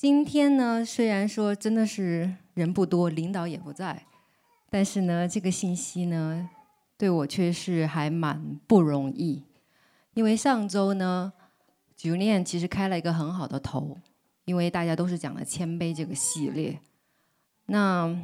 今天呢，虽然说真的是人不多，领导也不在，但是呢，这个信息呢，对我却是还蛮不容易。因为上周呢，Julian 其实开了一个很好的头，因为大家都是讲了谦卑这个系列，那。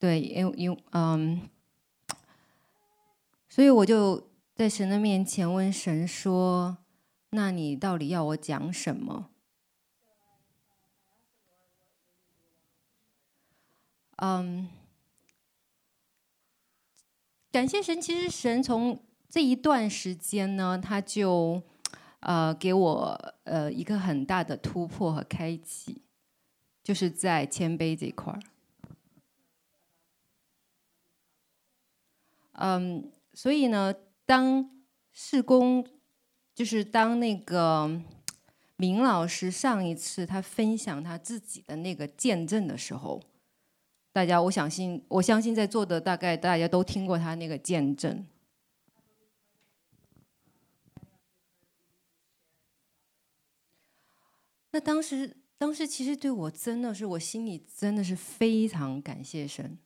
对，因因嗯，所以我就在神的面前问神说：“那你到底要我讲什么？”嗯，感谢神，其实神从这一段时间呢，他就呃给我呃一个很大的突破和开启，就是在谦卑这块儿。嗯，所以呢，当事工，就是当那个明老师上一次他分享他自己的那个见证的时候，大家我相信，我相信在座的大概大家都听过他那个见证。那当时，当时其实对我真的是，我心里真的是非常感谢神。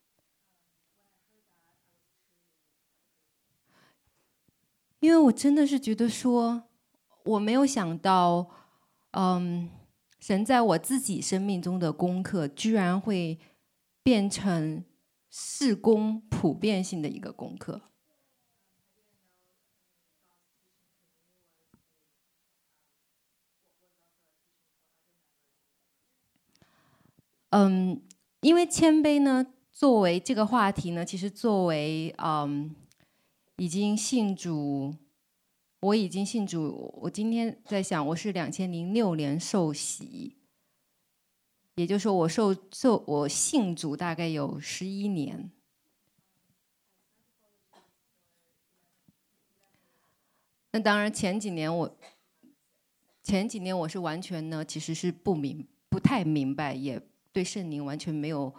因为我真的是觉得说，我没有想到，嗯，神在我自己生命中的功课，居然会变成事工普遍性的一个功课。嗯，因为谦卑呢，作为这个话题呢，其实作为嗯。已经信主，我已经信主。我今天在想，我是两千零六年受洗，也就是说，我受受我信主大概有十一年。那当然，前几年我前几年我是完全呢，其实是不明不太明白，也对圣灵完全没有。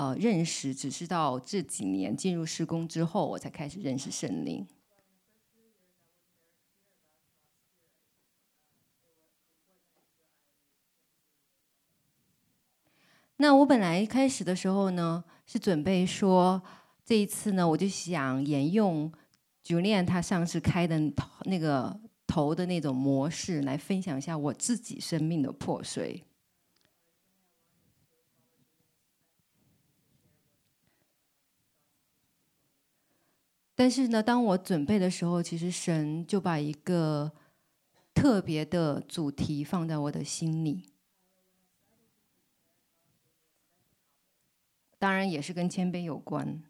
呃，认识只是到这几年进入施工之后，我才开始认识圣灵。那我本来开始的时候呢，是准备说这一次呢，我就想沿用 Julian 他上次开的那个头的那种模式，来分享一下我自己生命的破碎。但是呢，当我准备的时候，其实神就把一个特别的主题放在我的心里，当然也是跟谦卑有关。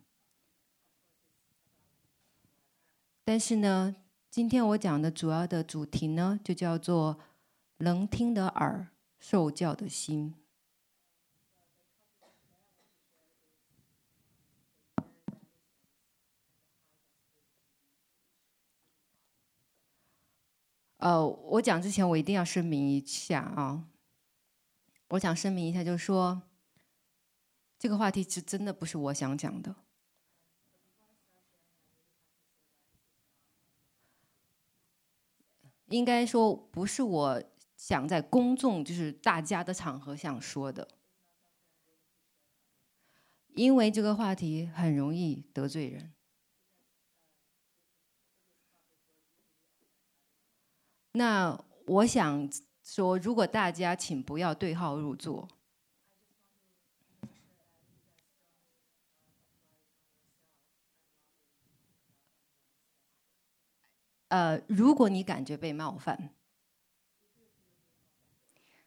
但是呢，今天我讲的主要的主题呢，就叫做“能听的耳，受教的心”。呃，我讲之前我一定要声明一下啊，我想声明一下，就是说，这个话题是真的不是我想讲的，应该说不是我想在公众就是大家的场合想说的，因为这个话题很容易得罪人。那我想说，如果大家请不要对号入座。呃，如果你感觉被冒犯，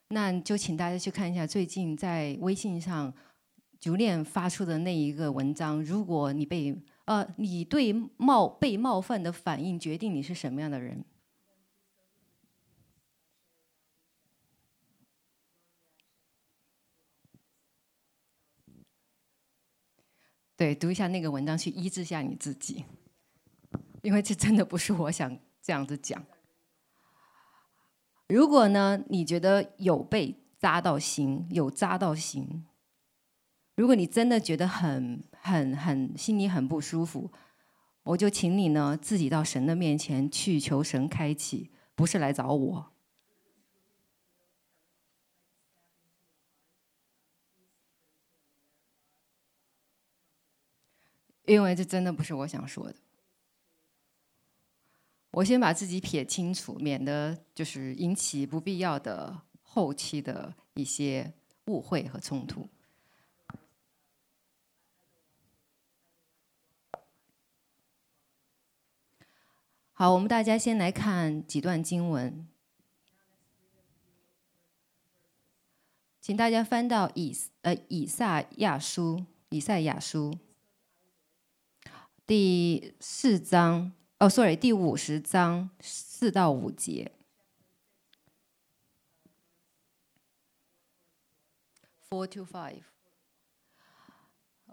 那就请大家去看一下最近在微信上 Julian 发出的那一个文章。如果你被呃，你对冒被冒犯的反应决定你是什么样的人。对，读一下那个文章，去医治一下你自己，因为这真的不是我想这样子讲。如果呢，你觉得有被扎到心，有扎到心，如果你真的觉得很、很、很心里很不舒服，我就请你呢自己到神的面前去求神开启，不是来找我。因为这真的不是我想说的。我先把自己撇清楚，免得就是引起不必要的后期的一些误会和冲突。好，我们大家先来看几段经文，请大家翻到以呃以赛亚书，以赛亚书第四章。哦，sorry，第五十章四到五节。Four to five。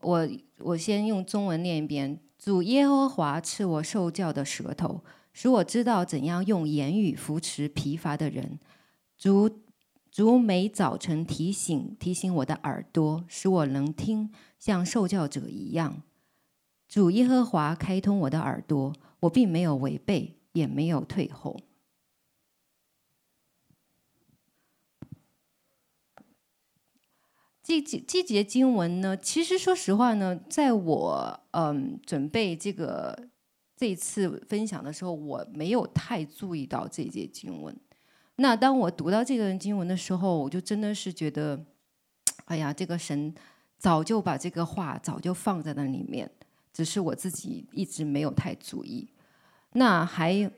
我我先用中文念一遍：主耶和华赐我受教的舌头，使我知道怎样用言语扶持疲乏的人。主主每早晨提醒提醒我的耳朵，使我能听，像受教者一样。主耶和华开通我的耳朵。我并没有违背，也没有退后。这几这节经文呢，其实说实话呢，在我嗯准备这个这次分享的时候，我没有太注意到这节经文。那当我读到这段经文的时候，我就真的是觉得，哎呀，这个神早就把这个话早就放在那里面。只是我自己一直没有太注意。那还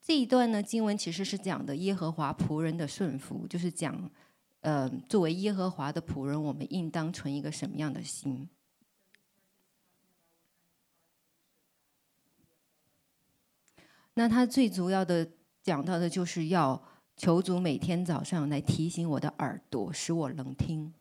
这一段呢，经文其实是讲的耶和华仆人的顺服，就是讲，呃，作为耶和华的仆人，我们应当存一个什么样的心。那他最主要的讲到的就是要求主每天早上来提醒我的耳朵，使我能听，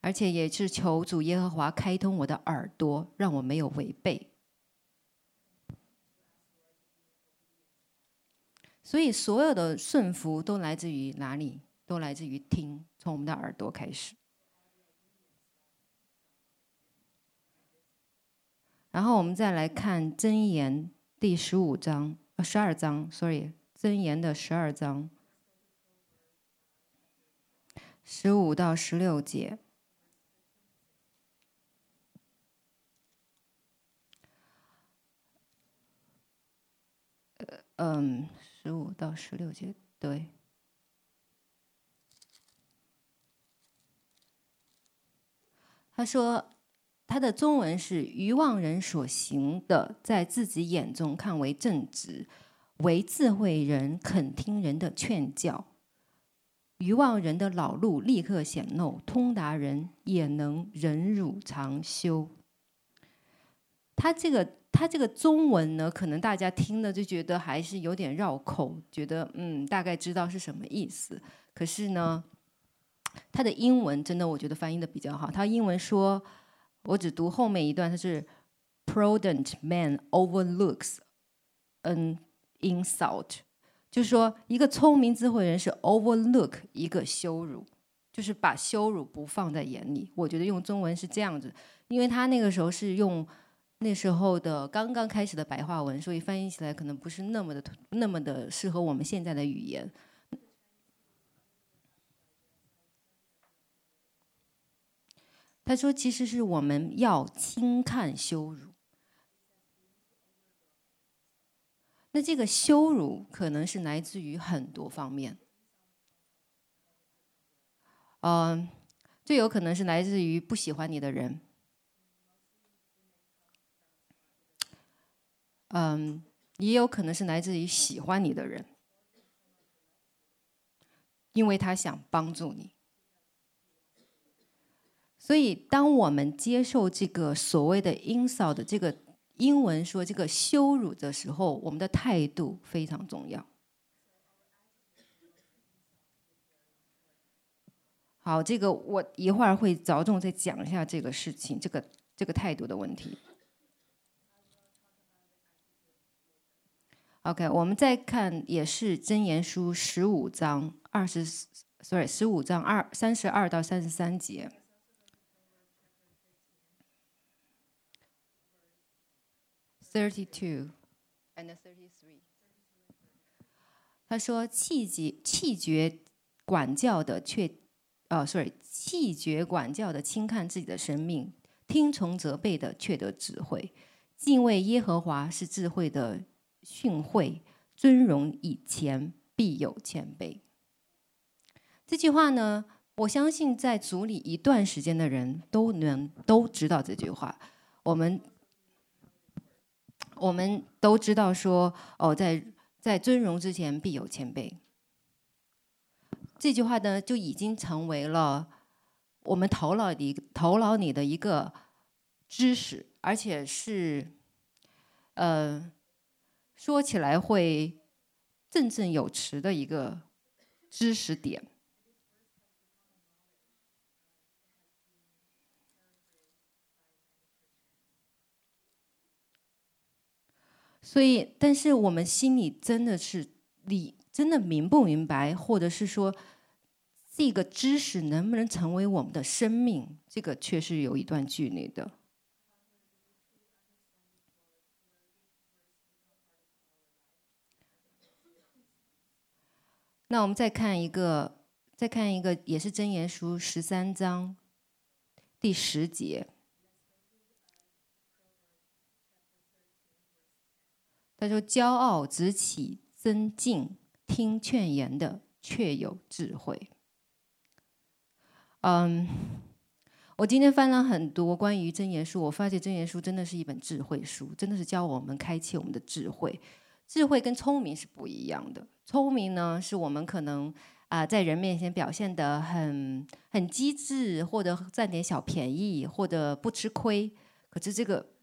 而且也是求主耶和华开通我的耳朵，让我没有违背。所以所有的顺服都来自于哪里？都来自于听，从我们的耳朵开始。然后我们再来看《箴言》第十五章，呃，十二章，sorry，《箴言》的十二章，十五到十六节。呃，嗯，十五到十六节，对。他说。他的中文是：愚妄人所行的，在自己眼中看为正直；为智慧人肯听人的劝教。愚妄人的老路立刻显露，通达人也能忍辱常修。他这个他这个中文呢，可能大家听了就觉得还是有点绕口，觉得嗯，大概知道是什么意思。可是呢，他的英文真的我觉得翻译的比较好。他英文说。我只读后面一段，它是 “Prudent man overlooks an insult”，就是说一个聪明智慧人是 overlook 一个羞辱，就是把羞辱不放在眼里。我觉得用中文是这样子，因为他那个时候是用那时候的刚刚开始的白话文，所以翻译起来可能不是那么的那么的适合我们现在的语言。他说：“其实是我们要轻看羞辱。那这个羞辱可能是来自于很多方面。嗯，最有可能是来自于不喜欢你的人。嗯，也有可能是来自于喜欢你的人，因为他想帮助你。”所以，当我们接受这个所谓的 insult 的这个英文说这个羞辱的时候，我们的态度非常重要。好，这个我一会儿会着重再讲一下这个事情，这个这个态度的问题。OK，我们再看，也是箴言书十五章二十，sorry，十五章二三十二到三十三节。Thirty-two and thirty-three。他说：“气绝气绝管教的却。”哦，sorry，气绝管教的轻看自己的生命，听从责备的却得智慧。敬畏耶和华是智慧的训诲，尊荣以前必有谦卑。这句话呢，我相信在组里一段时间的人都能都知道这句话。我们我们都知道说，哦，在在尊荣之前必有谦卑。这句话呢，就已经成为了我们头脑里头脑里的一个知识，而且是，呃，说起来会振振有词的一个知识点。所以，但是我们心里真的是，你真的明不明白，或者是说，这个知识能不能成为我们的生命？这个确实有一段距离的。那我们再看一个，再看一个，也是箴言书十三章第十节。他说：“骄傲直起增进，听劝言的却有智慧。”嗯，我今天翻了很多关于真言书，我发现真言书真的是一本智慧书，真的是教我们开启我们的智慧。智慧跟聪明是不一样的，聪明呢是我们可能啊、在人面前表现得很很机智，或者占点小便宜，或者不吃亏。可是这个。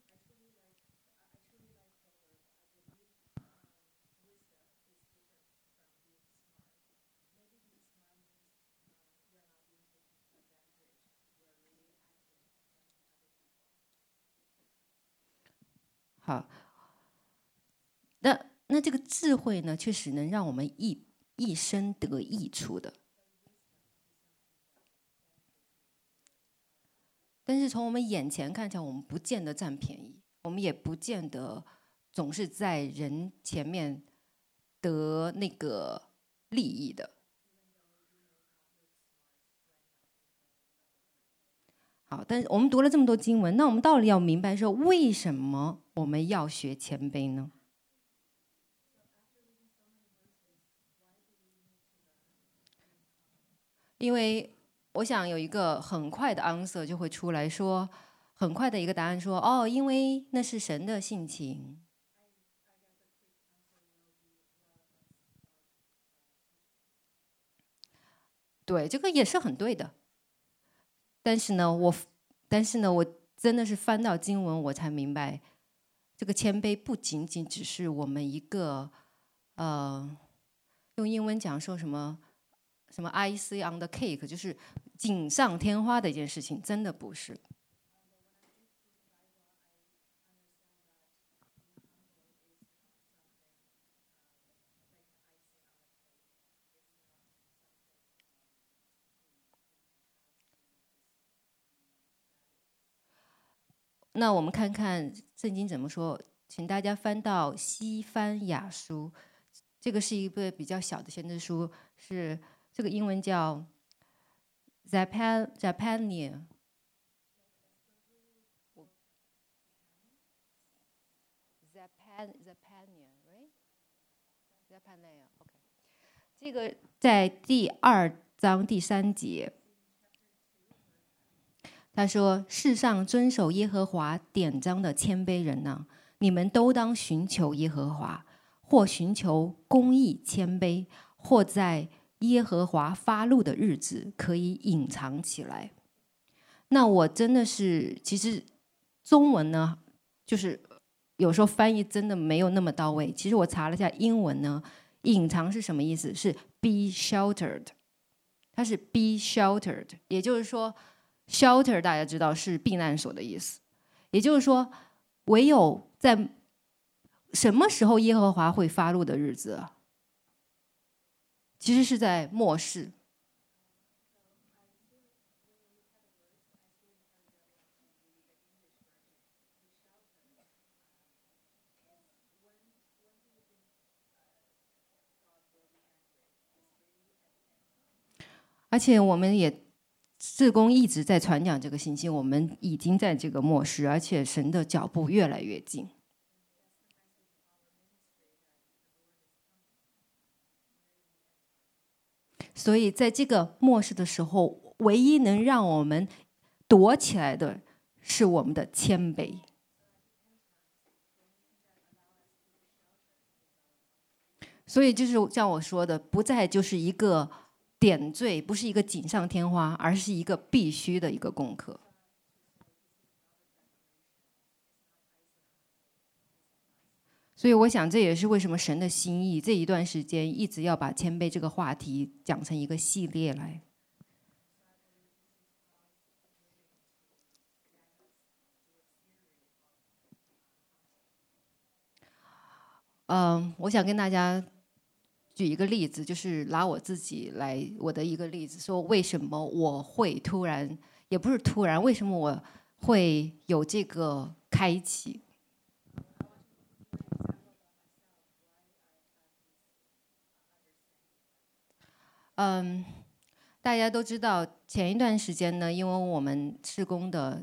好，那那这个智慧呢，确实能让我们一一生得益处的。但是从我们眼前看起来，我们不见得占便宜，我们也不见得总是在人前面得那个利益的。好，但是我们读了这么多经文，那我们到底要明白说，为什么我们要学谦卑呢？因为我想有一个很快的 answer 就会出来说，很快的一个答案说，哦，因为那是神的性情。对，这个也是很对的。但是呢，我，但是呢，我真的是翻到经文，我才明白，这个谦卑不仅仅只是我们一个，呃，用英文讲说什么，什么 I see on the cake，就是锦上添花的一件事情，真的不是。那我们看看圣经怎么说，请大家翻到西番雅书，这个是一个比较小的先知书，是这个英文叫 Zapan Zaphaniah。Zapan Zaphaniah，right？Zaphaniah，OK。这个在第二章第三节。他说：“世上遵守耶和华典章的谦卑人呢，你们都当寻求耶和华，或寻求公义谦卑，或在耶和华发怒的日子可以隐藏起来。”那我真的是，其实中文呢，就是有时候翻译真的没有那么到位。其实我查了一下英文呢，“隐藏”是什么意思？是 “be sheltered”。它是 be sheltered，也就是说，shelter 大家知道是避难所的意思。也就是说，唯有在什么时候耶和华会发怒的日子？其实是在末世。而且我们也事工一直在传讲这个信息，我们已经在这个末世，而且神的脚步越来越近。所以在这个末世的时候，唯一能让我们躲起来的是我们的谦卑。所以就是像我说的，不再就是一个。点缀不是一个锦上添花，而是一个必须的一个功课。所以，我想这也是为什么神的心意这一段时间一直要把谦卑这个话题讲成一个系列来。嗯，我想跟大家。举一个例子，就是拿我自己来我的一个例子，说为什么我会突然，也不是突然，为什么我会有这个开启？嗯，大家都知道，前一段时间呢，因为我们施工的，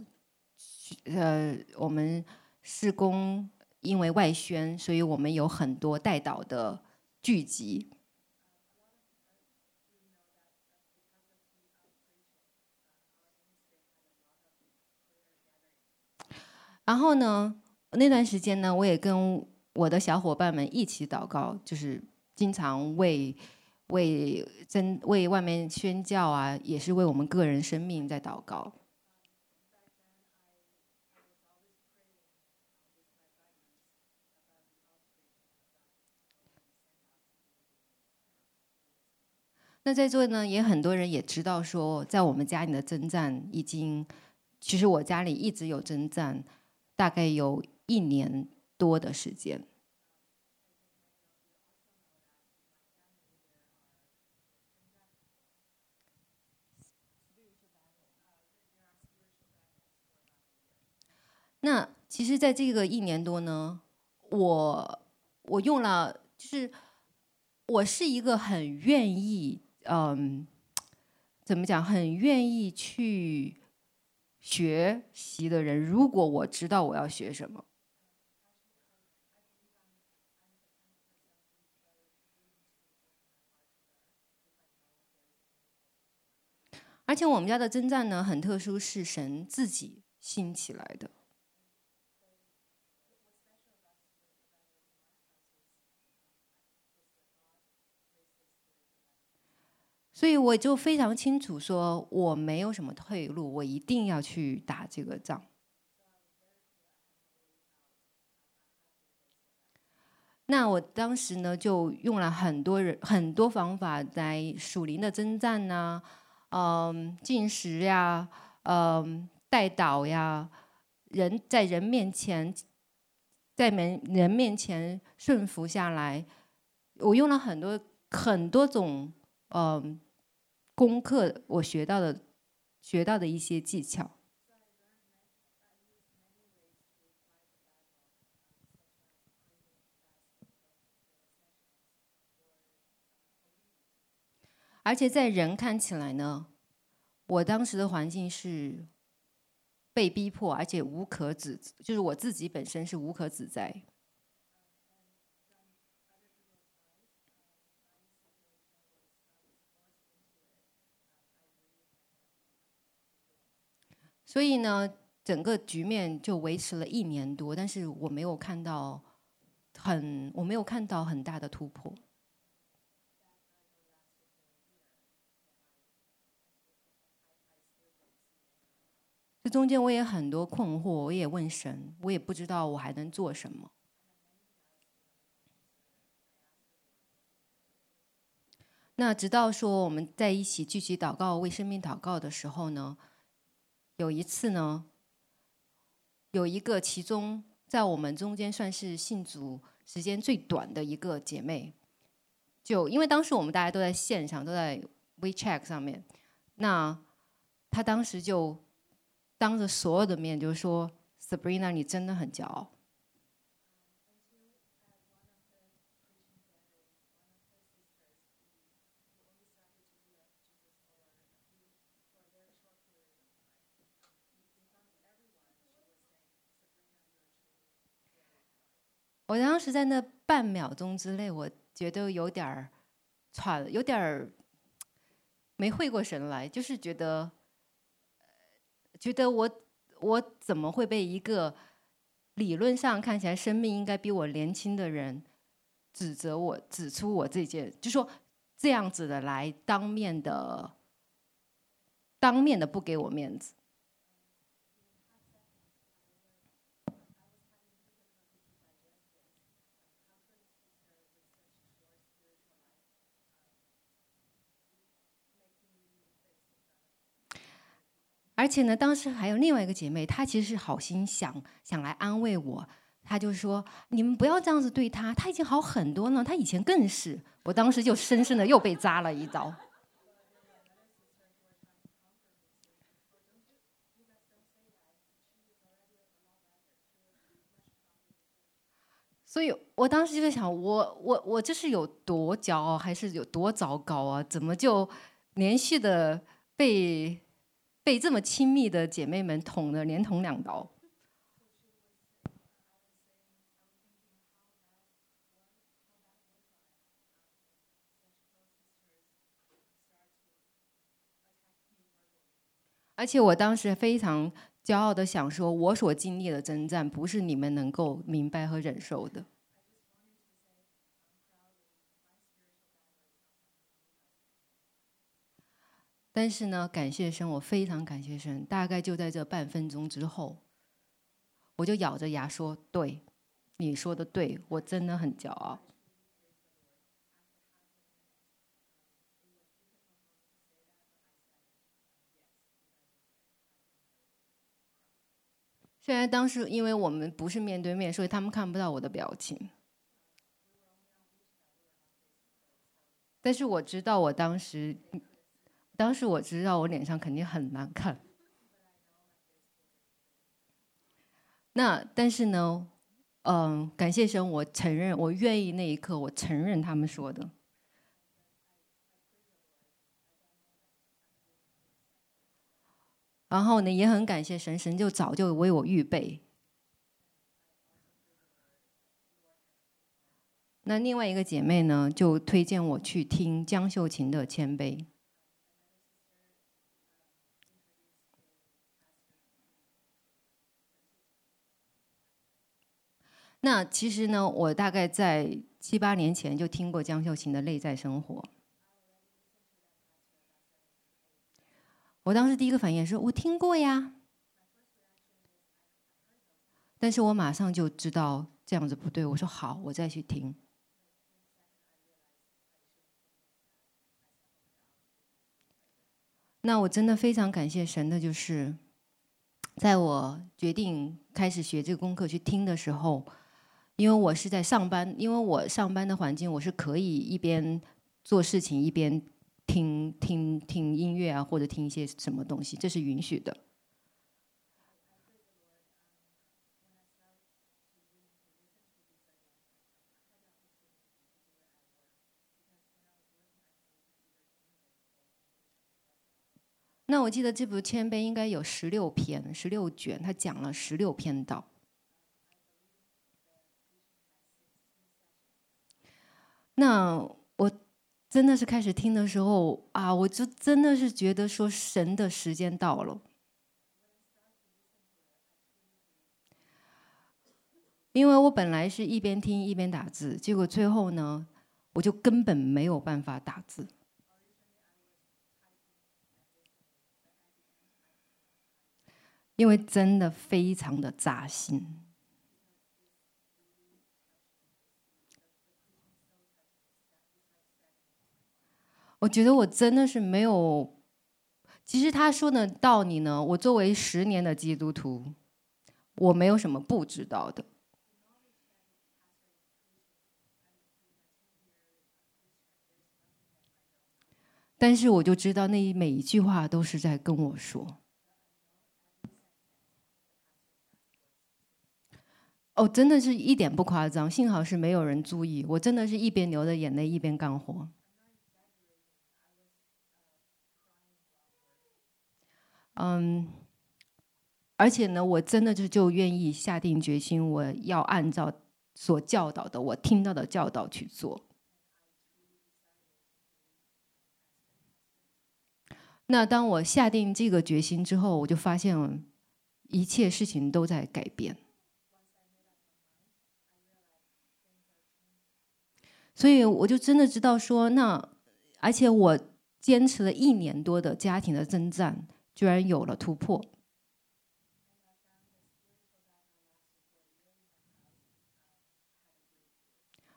呃，我们施工因为外宣，所以我们有很多代祷的。聚集，然后呢，那段时间呢，我也跟我的小伙伴们一起祷告，就是经常为为真为外面宣教啊，也是为我们个人生命在祷告。那在座呢，也很多人也知道说，在我们家里的征战已经，其实我家里一直有征战，大概有一年多的时间。那其实，在这个一年多呢，我我用了，就是我是一个很愿意。嗯，怎么讲？很愿意去学习的人，如果我知道我要学什么，而且我们家的征战呢，很特殊，是神自己兴起来的。所以我就非常清楚说，我没有什么退路，我一定要去打这个仗。那我当时呢，就用了很多人很多方法来属灵的征战呐，嗯，进食呀，嗯，代祷呀，人在人面前，在人人面前顺服下来，我用了很多很多种，嗯。功课我学到的，学到的一些技巧，而且在人看起来呢，我当时的环境是被逼迫，而且无可指，就是我自己本身是无可指摘。所以呢，整个局面就维持了一年多，但是我没有看到很，我没有看到很大的突破。这中间我也很多困惑，我也问神，我也不知道我还能做什么。那直到说我们在一起聚集祷告、为生命祷告的时候呢，有一次呢，有一个其中在我们中间算是信主时间最短的一个姐妹，就因为当时我们大家都在线上，都在 WeChat 上面，那她当时就当着所有的面就说：“Sabrina，你真的很骄傲。”我当时在那半秒钟之内，我觉得有点儿喘，有点儿没回过神来，就是觉得，觉得我我怎么会被一个理论上看起来生命应该比我年轻的人指责我，指出我这件，就说这样子的来当面的，当面的不给我面子。而且呢，当时还有另外一个姐妹，她其实是好心想想来安慰我，她就说：“你们不要这样子对她，她已经好很多了，她以前更是。”我当时就深深的又被扎了一刀。所以我当时就在想，我我我这是有多骄傲，还是有多糟糕啊？怎么就连续的被？被这么亲密的姐妹们捅了连捅两刀，而且我当时非常骄傲的想说，我所经历的征战不是你们能够明白和忍受的。但是呢，感谢神，我非常感谢神。大概就在这半分钟之后，我就咬着牙说：“对，你说的对，我真的很骄傲。”虽然当时因为我们不是面对面，所以他们看不到我的表情，但是我知道我当时。当时我知道我脸上肯定很难看，那但是呢，嗯，感谢神，我承认，我愿意那一刻，我承认他们说的。然后呢，也很感谢神，神就早就为我预备。那另外一个姐妹呢，就推荐我去听江秀琴的谦卑。那其实呢，我大概在七八年前就听过江秀琴的《内在生活》。我当时第一个反应是我听过呀，但是我马上就知道这样子不对，我说好，我再去听。那我真的非常感谢神的，就是在我决定开始学这个功课去听的时候。因为我是在上班，因为我上班的环境，我是可以一边做事情一边听听听音乐啊，或者听一些什么东西，这是允许的。那我记得这部谦卑应该有十六篇、十六卷，他讲了十六篇道。那我真的是开始听的时候啊，我就真的是觉得说神的时间到了，因为我本来是一边听一边打字，结果最后呢，我就根本没有办法打字，因为真的非常的扎心。我觉得我真的是没有。其实他说的道理呢，我作为十年的基督徒，我没有什么不知道的。但是我就知道，那一每一句话都是在跟我说。哦，真的是一点不夸张，幸好是没有人注意。我真的是一边流着眼泪一边干活。嗯，而且呢，我真的就就愿意下定决心，我要按照所教导的，我听到的教导去做。那当我下定这个决心之后，我就发现一切事情都在改变。所以我就真的知道说，那而且我坚持了一年多的家庭的征战，居然有了突破。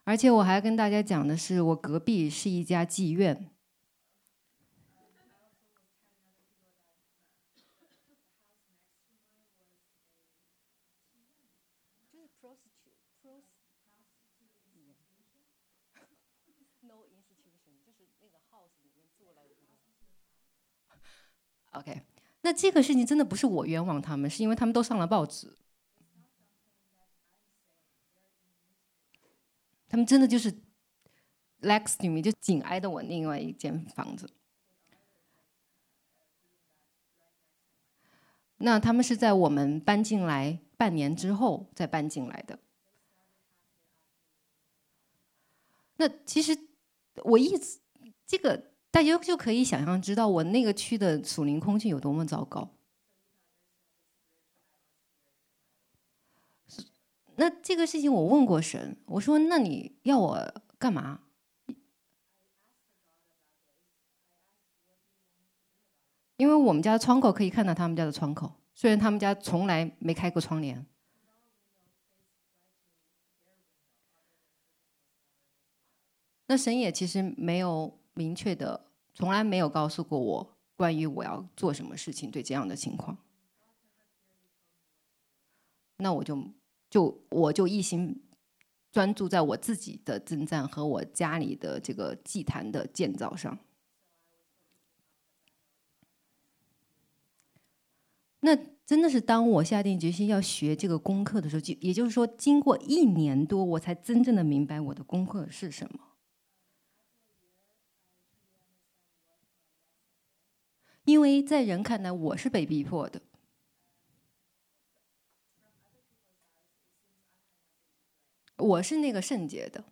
而且我还跟大家讲的是，我隔壁是一家妓院。OK，那这个事情真的不是我冤枉他们，是因为他们都上了报纸。他们真的就是 next to me，就紧挨着我另外一间房子。那他们是在我们搬进来半年之后再搬进来的。那其实我一直这个。大家就可以想象知道我那个区的属灵空气有多么糟糕。那这个事情我问过神，我说：“那你要我干嘛？”因为我们家的窗口可以看到他们家的窗口，虽然他们家从来没开过窗帘。那神也其实没有。明确的，从来没有告诉过我关于我要做什么事情。对这样的情况，那我就就我就一心专注在我自己的征战和我家里的这个祭坛的建造上。那真的是当我下定决心要学这个功课的时候，就也就是说，经过一年多，我才真正的明白我的功课是什么。因为在人看来，我是被逼迫的。我是那个圣洁的，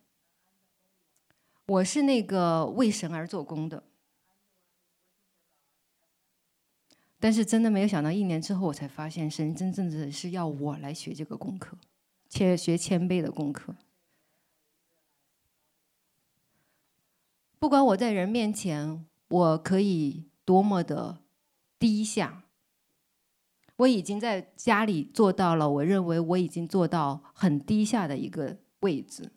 我是那个为神而做工的。但是真的没有想到，一年之后我才发现，神真正的是要我来学这个功课，且学谦卑的功课。不管我在人面前，我可以。多么的低下！我已经在家里做到了，我认为我已经做到很低下的一个位置。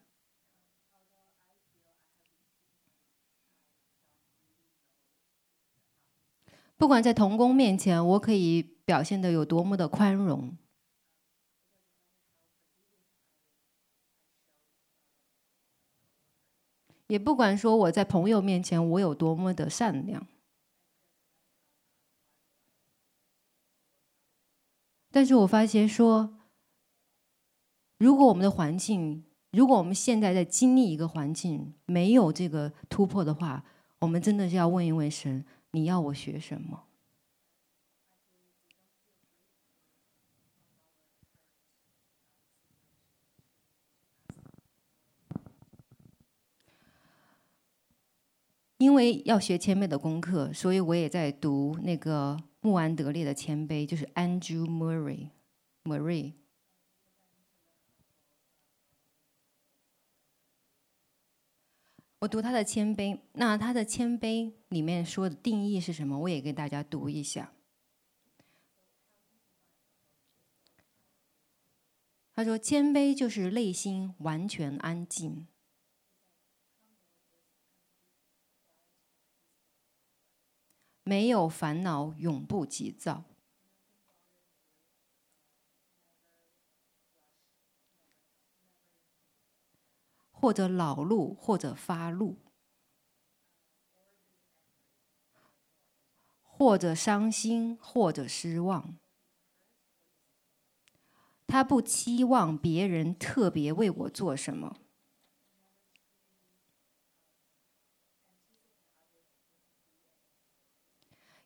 不管在童工面前，我可以表现的有多么的宽容，也不管说我在朋友面前我有多么的善良。但是我发现说，如果我们的环境，如果我们现在在经历一个环境没有这个突破的话，我们真的是要问一问神：你要我学什么？因为要学谦卑的功课，所以我也在读那个。穆安德烈的谦卑就是 Andrew Murray，Murray。我读他的谦卑，那他的谦卑里面说的定义是什么？我也给大家读一下。他说：“谦卑就是内心完全安静。”没有烦恼，永不急躁。或者恼怒，或者发怒，或者伤心，或者失望。他不期望别人特别为我做什么，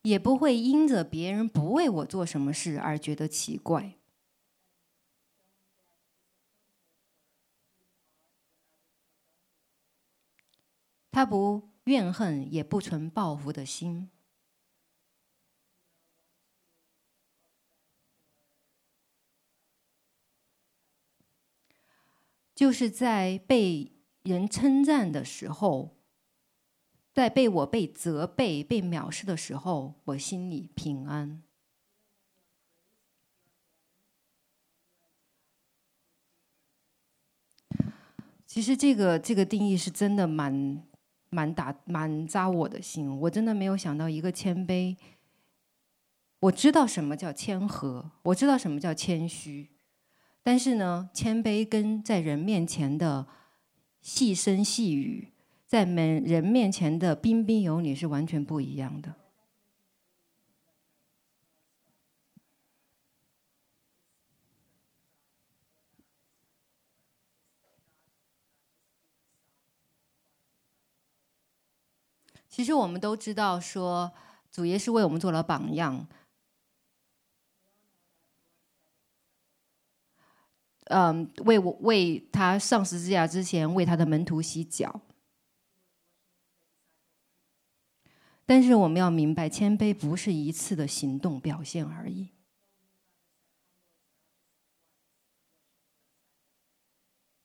也不会因着别人不为我做什么事而觉得奇怪。他不怨恨，也不存报复的心，就是在被人称赞的时候，在被我被责备、被藐视的时候，我心里平安。其实这个这个定义是真的蛮。蛮打蛮扎我的心，我真的没有想到一个谦卑。我知道什么叫谦和，我知道什么叫谦虚，但是呢，谦卑跟在人面前的细声细语，在门人面前的彬彬有礼是完全不一样的。其实我们都知道，说主耶稣为我们做了榜样，嗯，为我为他上十字架之前为他的门徒洗脚。但是我们要明白，谦卑不是一次的行动表现而已，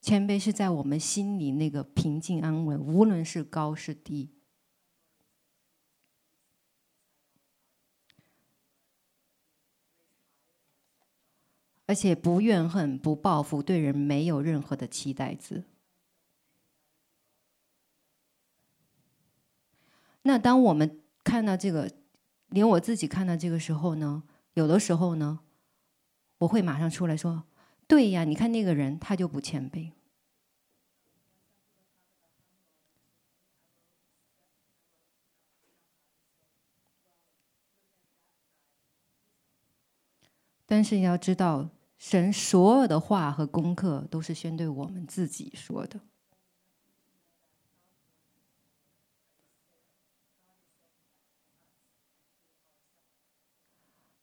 谦卑是在我们心里那个平静安稳，无论是高是低。而且不怨恨，不报复，对人没有任何的期待值。那当我们看到这个，连我自己看到这个时候呢，有的时候呢，我会马上出来说：“对呀，你看那个人，他就不谦卑。”但是你要知道。神所有的话和功课都是先对我们自己说的。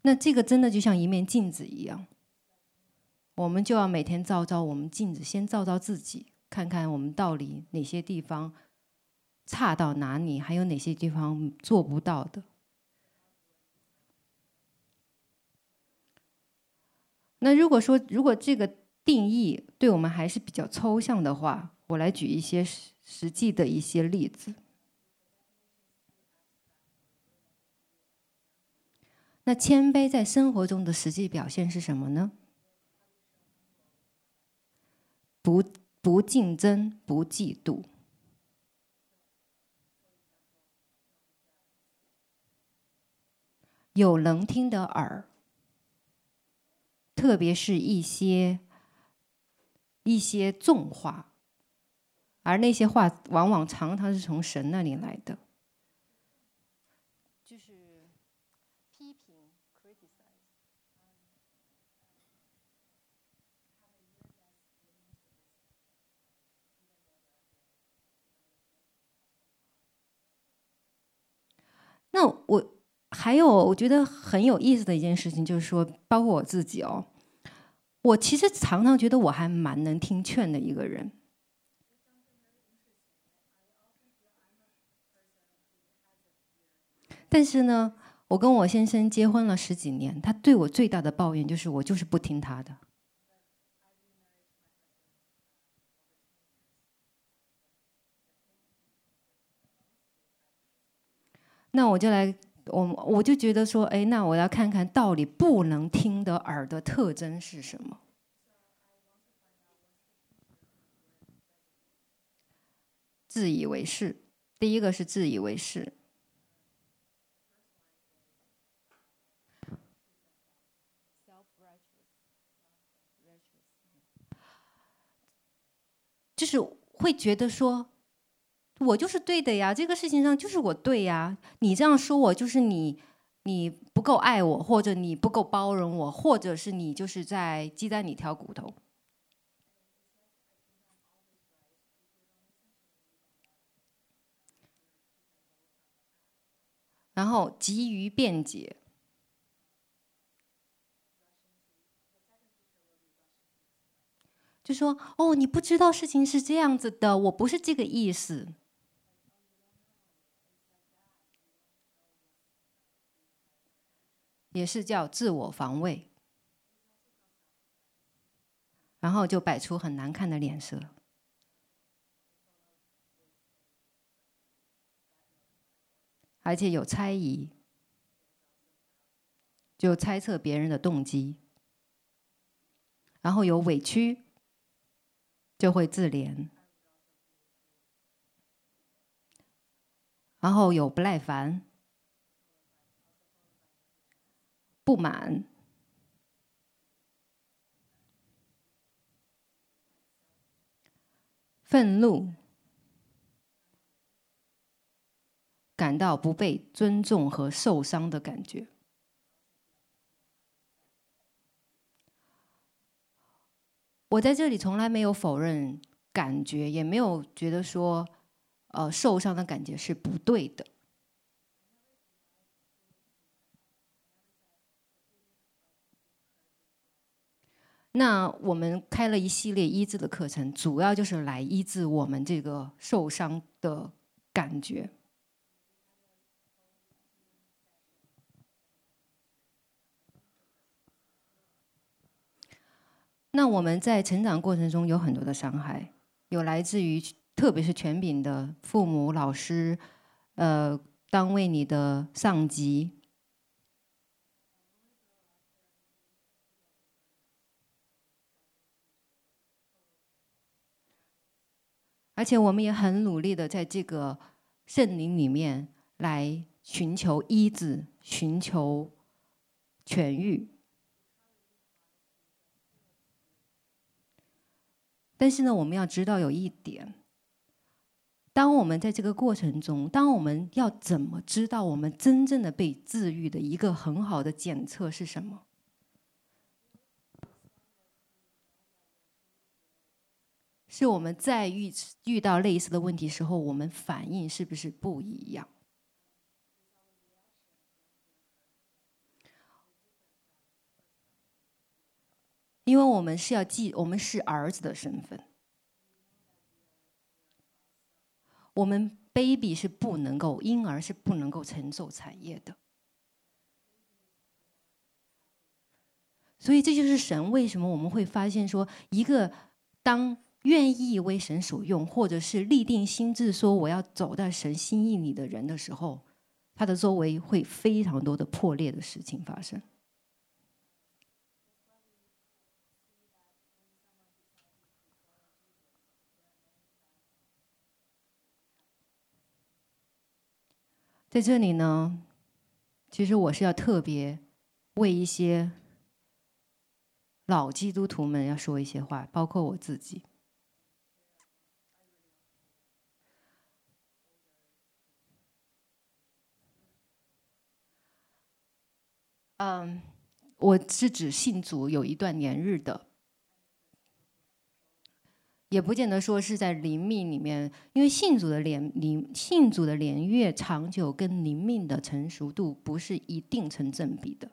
那这个真的就像一面镜子一样，我们就要每天照照我们镜子，先照照自己，看看我们到底哪些地方差到哪里，还有哪些地方做不到的。那如果说，如果这个定义对我们还是比较抽象的话，我来举一些实实际的一些例子。那谦卑在生活中的实际表现是什么呢？不不竞争，不嫉妒，有能听的耳。特别是一些一些重话，而那些话往往常常是从神那里来的，就是批评 criticize。那我。还有，我觉得很有意思的一件事情，就是说，包括我自己哦，我其实常常觉得我还蛮能听劝的一个人。但是呢，我跟我先生结婚了十几年，他对我最大的抱怨就是我就是不听他的。那我就来，我我就觉得说，哎，那我要看看到底不能听的耳的特征是什么。自以为是，第一个是自以为是。就是会觉得说。我就是对的呀，这个事情上就是我对呀，你这样说我就是你，你不够爱我，或者你不够包容我，或者是你就是在鸡蛋里挑骨头。然后急于辩解，就说：“哦，你不知道事情是这样子的，我不是这个意思。”也是叫自我防卫，然后就摆出很难看的脸色。而且有猜疑，就猜测别人的动机，然后有委屈，就会自怜，然后有不耐烦、不满、愤怒。感到不被尊重和受伤的感觉。我在这里从来没有否认感觉，也没有觉得说，呃，受伤的感觉是不对的。那我们开了一系列医治的课程，主要就是来医治我们这个受伤的感觉。那我们在成长过程中有很多的伤害，有来自于特别是权柄的父母、老师，呃，单位里的上级，而且我们也很努力的在这个圣灵里面来寻求医治、寻求痊愈。但是呢，我们要知道有一点，当我们在这个过程中，当我们要怎么知道我们真正的被治愈的一个很好的检测是什么？是我们在遇遇到类似的问题时候，我们反应是不是不一样？因为我们是要记，我们是儿子的身份，我们 baby 是不能够，婴儿是不能够承受产业的，所以这就是神为什么我们会发现说，一个当愿意为神所用，或者是立定心智说我要走到神心意里的人的时候，他的周围会非常多的破裂的事情发生。在这里呢，其实我是要特别为一些老基督徒们要说一些话，包括我自己。嗯，我是指信主有一段年日的。也不见得说是在灵命里面，因为信主的年灵信主的年月长久跟灵命的成熟度不是一定成正比的。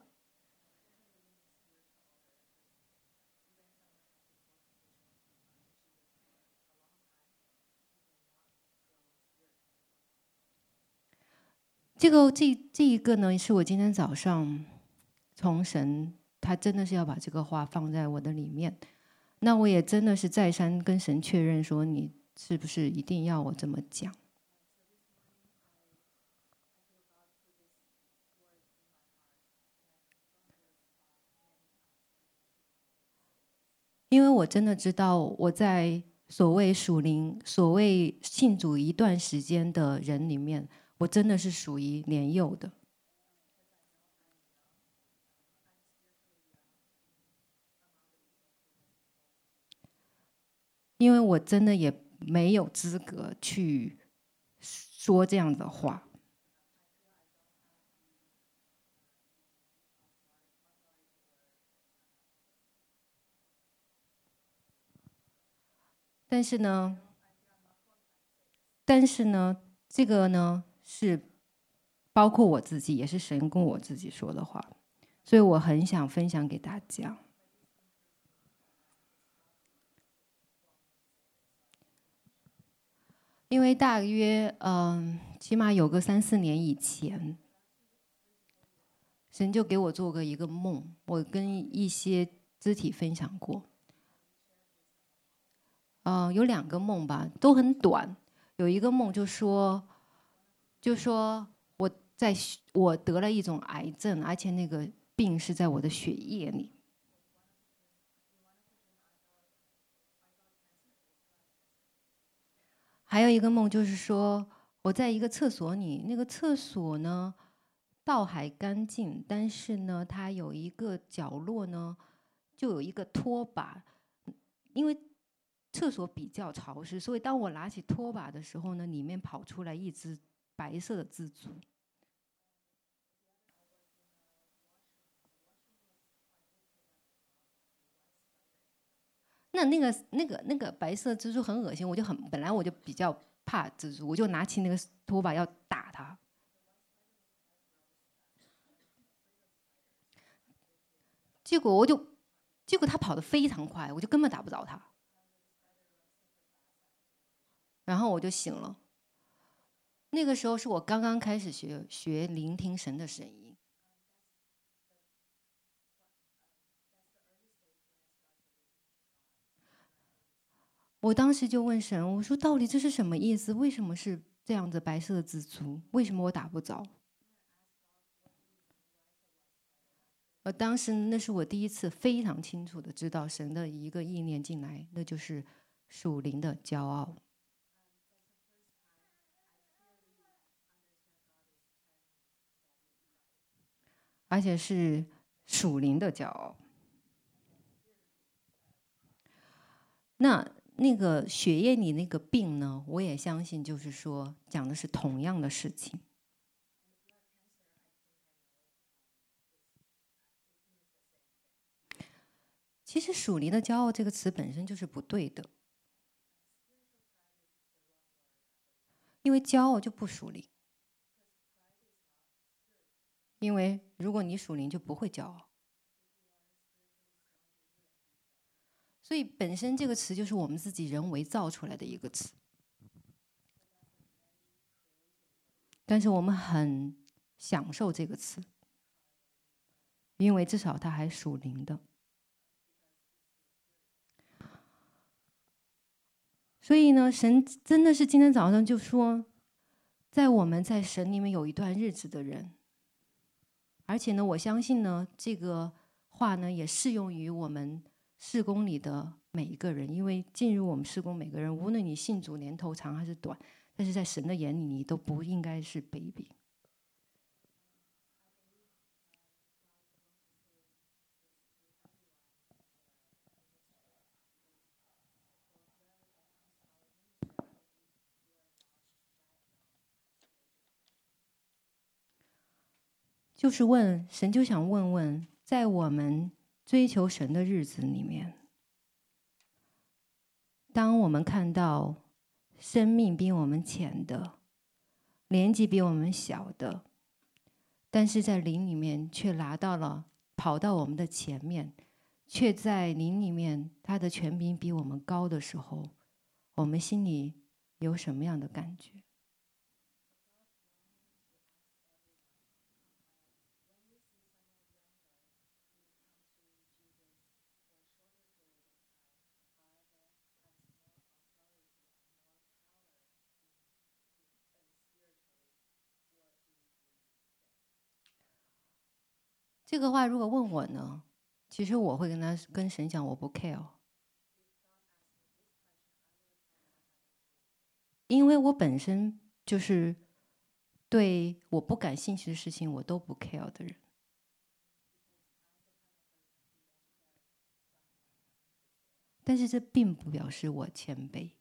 这个这这一个呢，是我今天早上从神，他真的是要把这个话放在我的里面。那我也真的是再三跟神确认说，你是不是一定要我这么讲？因为我真的知道，我在所谓属灵、所谓信主一段时间的人里面，我真的是属于年幼的。因为我真的也没有资格去说这样的话。但是呢，但是呢，这个呢是包括我自己，也是神跟我自己说的话，所以我很想分享给大家。因为大约嗯，起码有个三四年以前，神就给我做过一个梦，我跟一些肢体分享过。嗯，有两个梦吧，都很短。有一个梦就说，就说我在我得了一种癌症，而且那个病是在我的血液里。还有一个梦就是说我在一个厕所里，那个厕所呢倒还干净，但是呢它有一个角落呢就有一个拖把，因为。厕所比较潮湿，所以当我拿起拖把的时候呢，里面跑出来一只白色的蜘蛛。那那个那个那个白色蜘蛛很恶心，我就很本来我就比较怕蜘蛛，我就拿起那个拖把要打它。结果我就，结果它跑得非常快，我就根本打不着它。然后我就醒了。那个时候是我刚刚开始学学聆听神的声音。我当时就问神：“我说到底这是什么意思？为什么是这样子白色的蜘蛛？为什么我打不着？”呃当时那是我第一次非常清楚的知道神的一个意念进来，那就是属灵的骄傲。而且是属灵的骄傲。那那个血液里那个病呢？我也相信，就是说讲的是同样的事情。其实“属灵的骄傲”这个词本身就是不对的，因为骄傲就不属灵。因为如果你属灵，就不会骄傲。所以本身这个词就是我们自己人为造出来的一个词，但是我们很享受这个词，因为至少它还属灵的。所以呢，神真的是今天早上就说，在我们在神里面有一段日子的人。而且呢，我相信呢，这个话呢也适用于我们事工里的每一个人，因为进入我们事工每个人，无论你信主年头长还是短，但是在神的眼里，你都不应该是卑鄙。就是问神，就想问问，在我们追求神的日子里面，当我们看到生命比我们浅的，年纪比我们小的，但是在灵里面却拿到了，跑到我们的前面，却在灵里面他的权柄比我们高的时候，我们心里有什么样的感觉？这个话如果问我呢其实我会跟他跟神讲我不 care 因为我本身就是对我不感兴趣的事情我都不 care 的人。但是这并不表示我谦卑。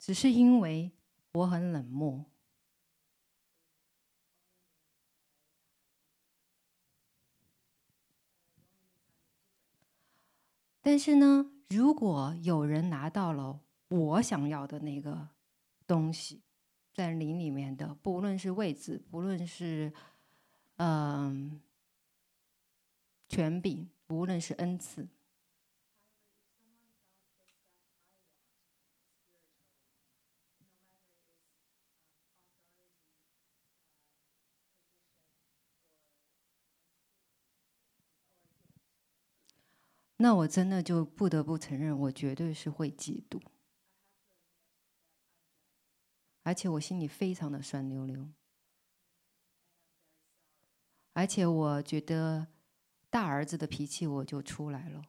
只是因为我很冷漠但是呢，如果有人拿到了我想要的那个东西，在林里面的，不论是位置，不论是嗯权柄，无论是恩赐，那我真的就不得不承认，我绝对是会嫉妒。而且我心里非常的酸溜溜，而且我觉得大儿子的脾气我就出来了，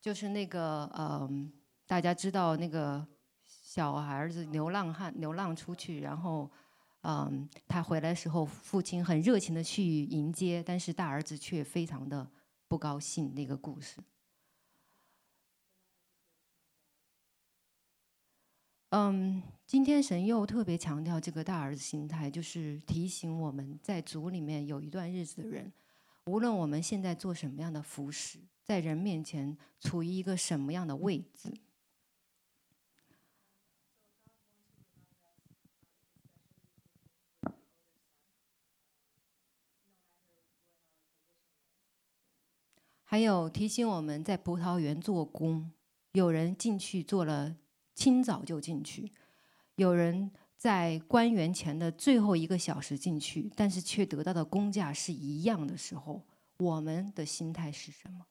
就是那个嗯，大家知道那个小孩子流浪汉流浪出去，然后嗯，他回来的时候，父亲很热情的去迎接，但是大儿子却非常的不高兴那个故事。嗯，今天神又特别强调这个大儿子心态，就是提醒我们在主里面有一段日子的人，无论我们现在做什么样的服侍，在人面前处于一个什么样的位置，还有提醒我们在葡萄园做工，有人进去做了。清早就进去，有人在关园前的最后一个小时进去，但是却得到的工价是一样的时候，我们的心态是什么？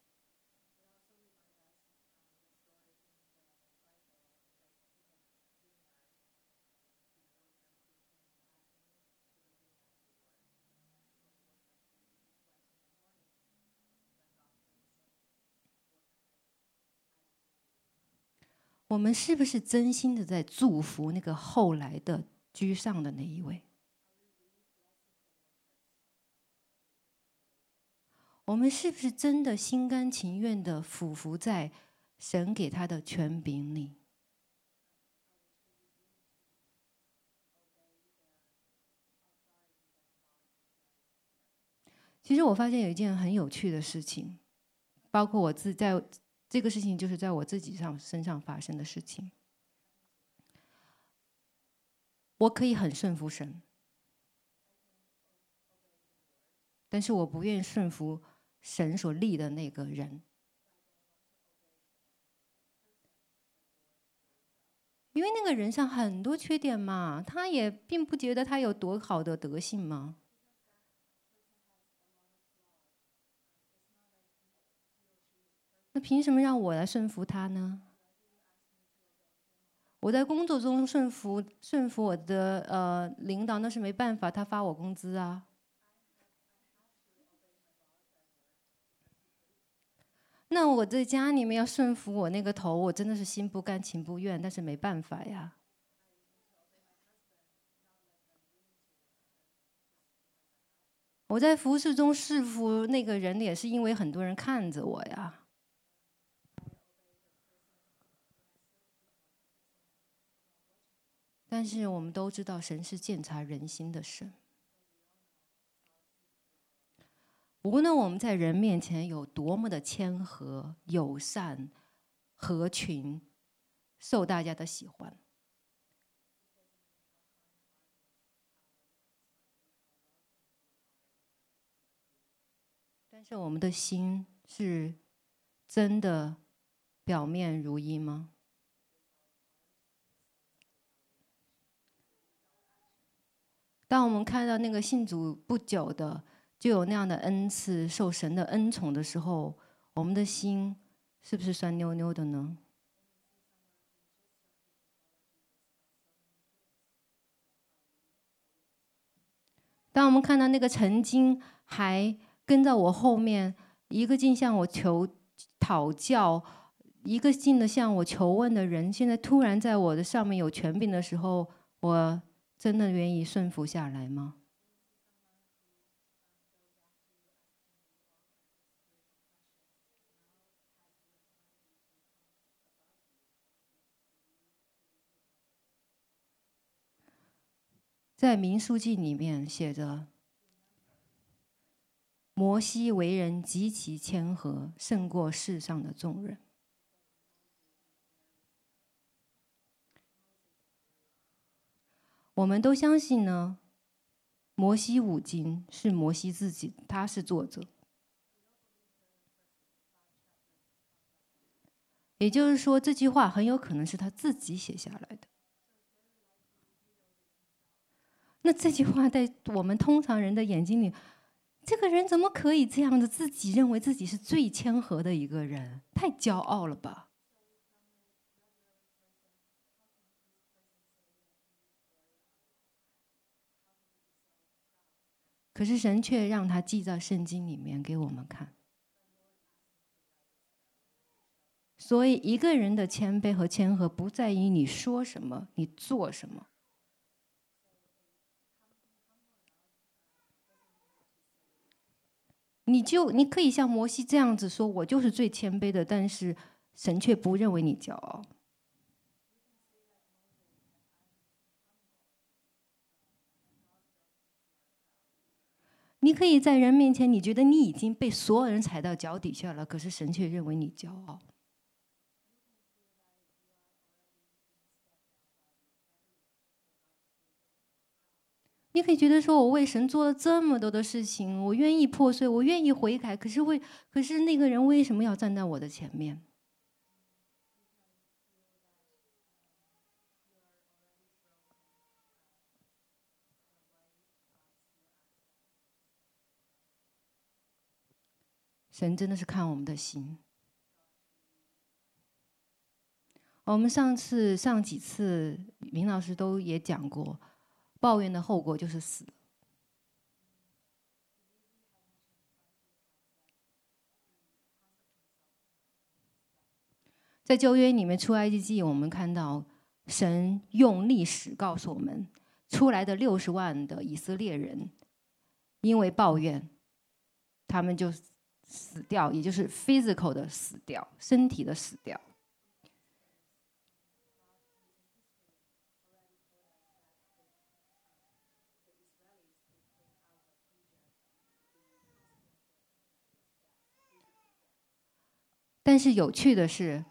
我们是不是真心的在祝福那个后来的居上的那一位？我们是不是真的心甘情愿的俯伏在神给他的权柄里？其实我发现有一件很有趣的事情，包括我自在。这个事情就是在我自己上身上发生的事情。我可以很顺服神，但是我不愿顺服神所立的那个人，因为那个人上很多缺点嘛，他也并不觉得他有多好的德性嘛。那凭什么让我来顺服他呢？我在工作中顺服顺服我的呃领导，那是没办法，他发我工资啊。那我在家里面要顺服我那个头，我真的是心不甘情不愿，但是没办法呀。我在服侍中侍服那个人，也是因为很多人看着我呀。但是我们都知道，神是鉴察人心的神。无论我们在人面前有多么的谦和、友善、合群，受大家的喜欢，但是我们的心是真的表面如一吗？当我们看到那个信主不久的就有那样的恩赐、受神的恩宠的时候，我们的心是不是酸溜溜的呢？当我们看到那个曾经还跟在我后面，一个劲向我求讨教，一个劲的向我求问的人，现在突然在我的上面有权柄的时候，我。真的愿意顺服下来吗？在民书记里面写着摩西为人极其谦和胜过世上的众人。我们都相信呢，《摩西五经》是摩西自己，他是作者。也就是说，这句话很有可能是他自己写下来的。那这句话在我们通常人的眼睛里，这个人怎么可以这样子自己认为自己是最谦和的一个人？太骄傲了吧！可是神却让他记在圣经里面给我们看，所以一个人的谦卑和谦和不在于你说什么，你做什么。你就你可以像摩西这样子说，我就是最谦卑的，但是神却不认为你骄傲。你可以在人面前，你觉得你已经被所有人踩到脚底下了，可是神却认为你骄傲。你可以觉得说，我为神做了这么多的事情，我愿意破碎，我愿意悔改，可是为，可是那个人为什么要站在我的前面？神真的是看我们的心。我们上次上几次，明老师都也讲过，抱怨的后果就是死。在旧约里面出埃及记，我们看到神用历史告诉我们，出来的六十万的以色列人，因为抱怨，他们就。死掉，也就是 physical 的死掉，身体的死掉。但是有趣的是，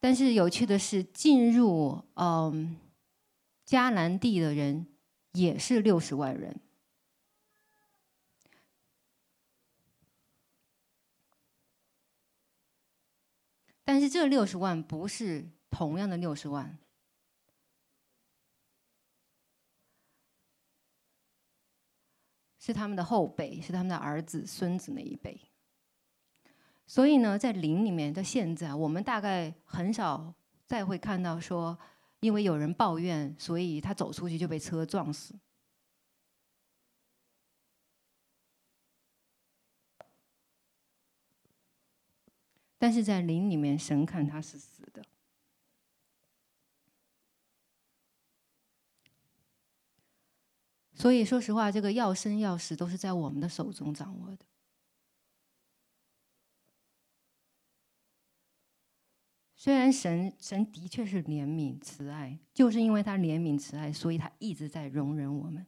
但是有趣的是，进入嗯迦南地的人也是六十万人。但是这六十万不是同样的六十万，是他们的后辈，是他们的儿子、孙子那一辈。所以呢，在灵里面的现在，我们大概很少再会看到说，因为有人抱怨，所以他走出去就被车撞死。但是在灵里面，神看他是死的。所以说实话，这个要生要死都是在我们的手中掌握的。虽然神神的确是怜悯慈爱，就是因为他怜悯慈爱，所以他一直在容忍我们。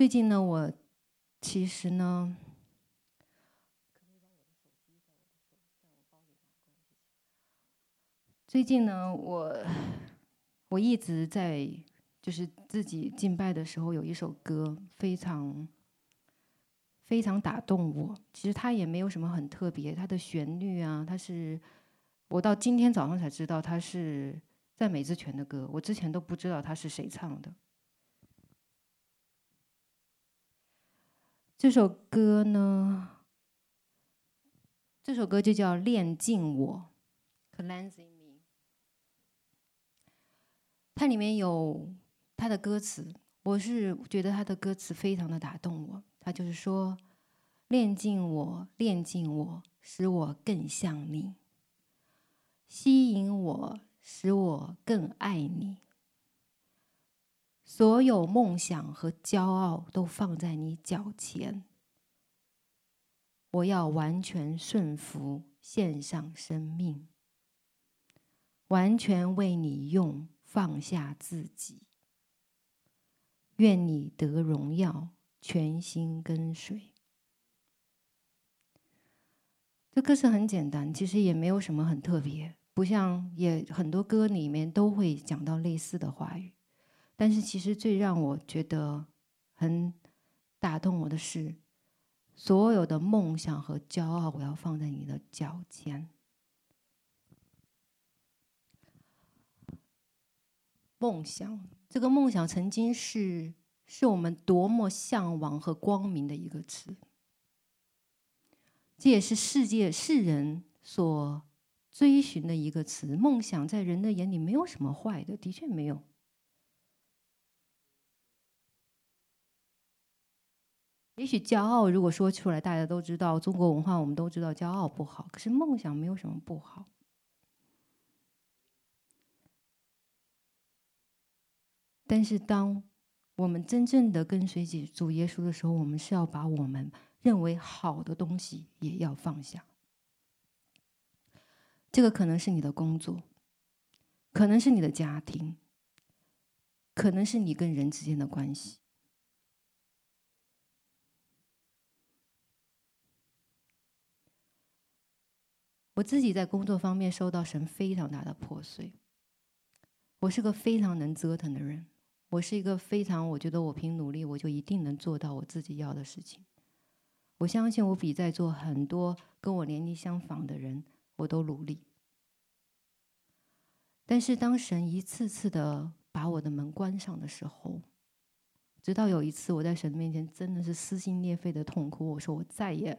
最近呢，我其实呢，最近呢，我我一直在就是自己敬拜的时候，有一首歌非常非常打动我。其实它也没有什么很特别，它的旋律啊，它是我到今天早上才知道它是赞美之泉的歌，我之前都不知道它是谁唱的。这首歌呢，这首歌就叫《炼净我》，Cleansing Me。它里面有它的歌词，我是觉得它的歌词非常的打动我。它就是说：“炼净我，炼净我，使我更像你；吸引我，使我更爱你。”所有梦想和骄傲都放在你脚前。我要完全顺服，献上生命，完全为你用，放下自己。愿你得荣耀，全心跟随。这歌词很简单，其实也没有什么很特别，不像也很多歌里面都会讲到类似的话语。但是其实最让我觉得很打动我的是，所有的梦想和骄傲，我要放在你的脚前。梦想，这个梦想曾经是是我们多么向往和光明的一个词，这也是世界世人所追寻的一个词。梦想在人的眼里没有什么坏的，的确没有。也许骄傲，如果说出来，大家都知道中国文化，我们都知道骄傲不好。可是梦想没有什么不好。但是当我们真正的跟随主耶稣的时候，我们是要把我们认为好的东西也要放下。这个可能是你的工作，可能是你的家庭，可能是你跟人之间的关系。我自己在工作方面受到神非常大的破碎。我是个非常能折腾的人，我是一个非常，我觉得我凭努力我就一定能做到我自己要的事情。我相信我比在座很多跟我年龄相仿的人，我都努力。但是当神一次次的把我的门关上的时候，直到有一次我在神面前真的是撕心裂肺的痛哭，我说我再也。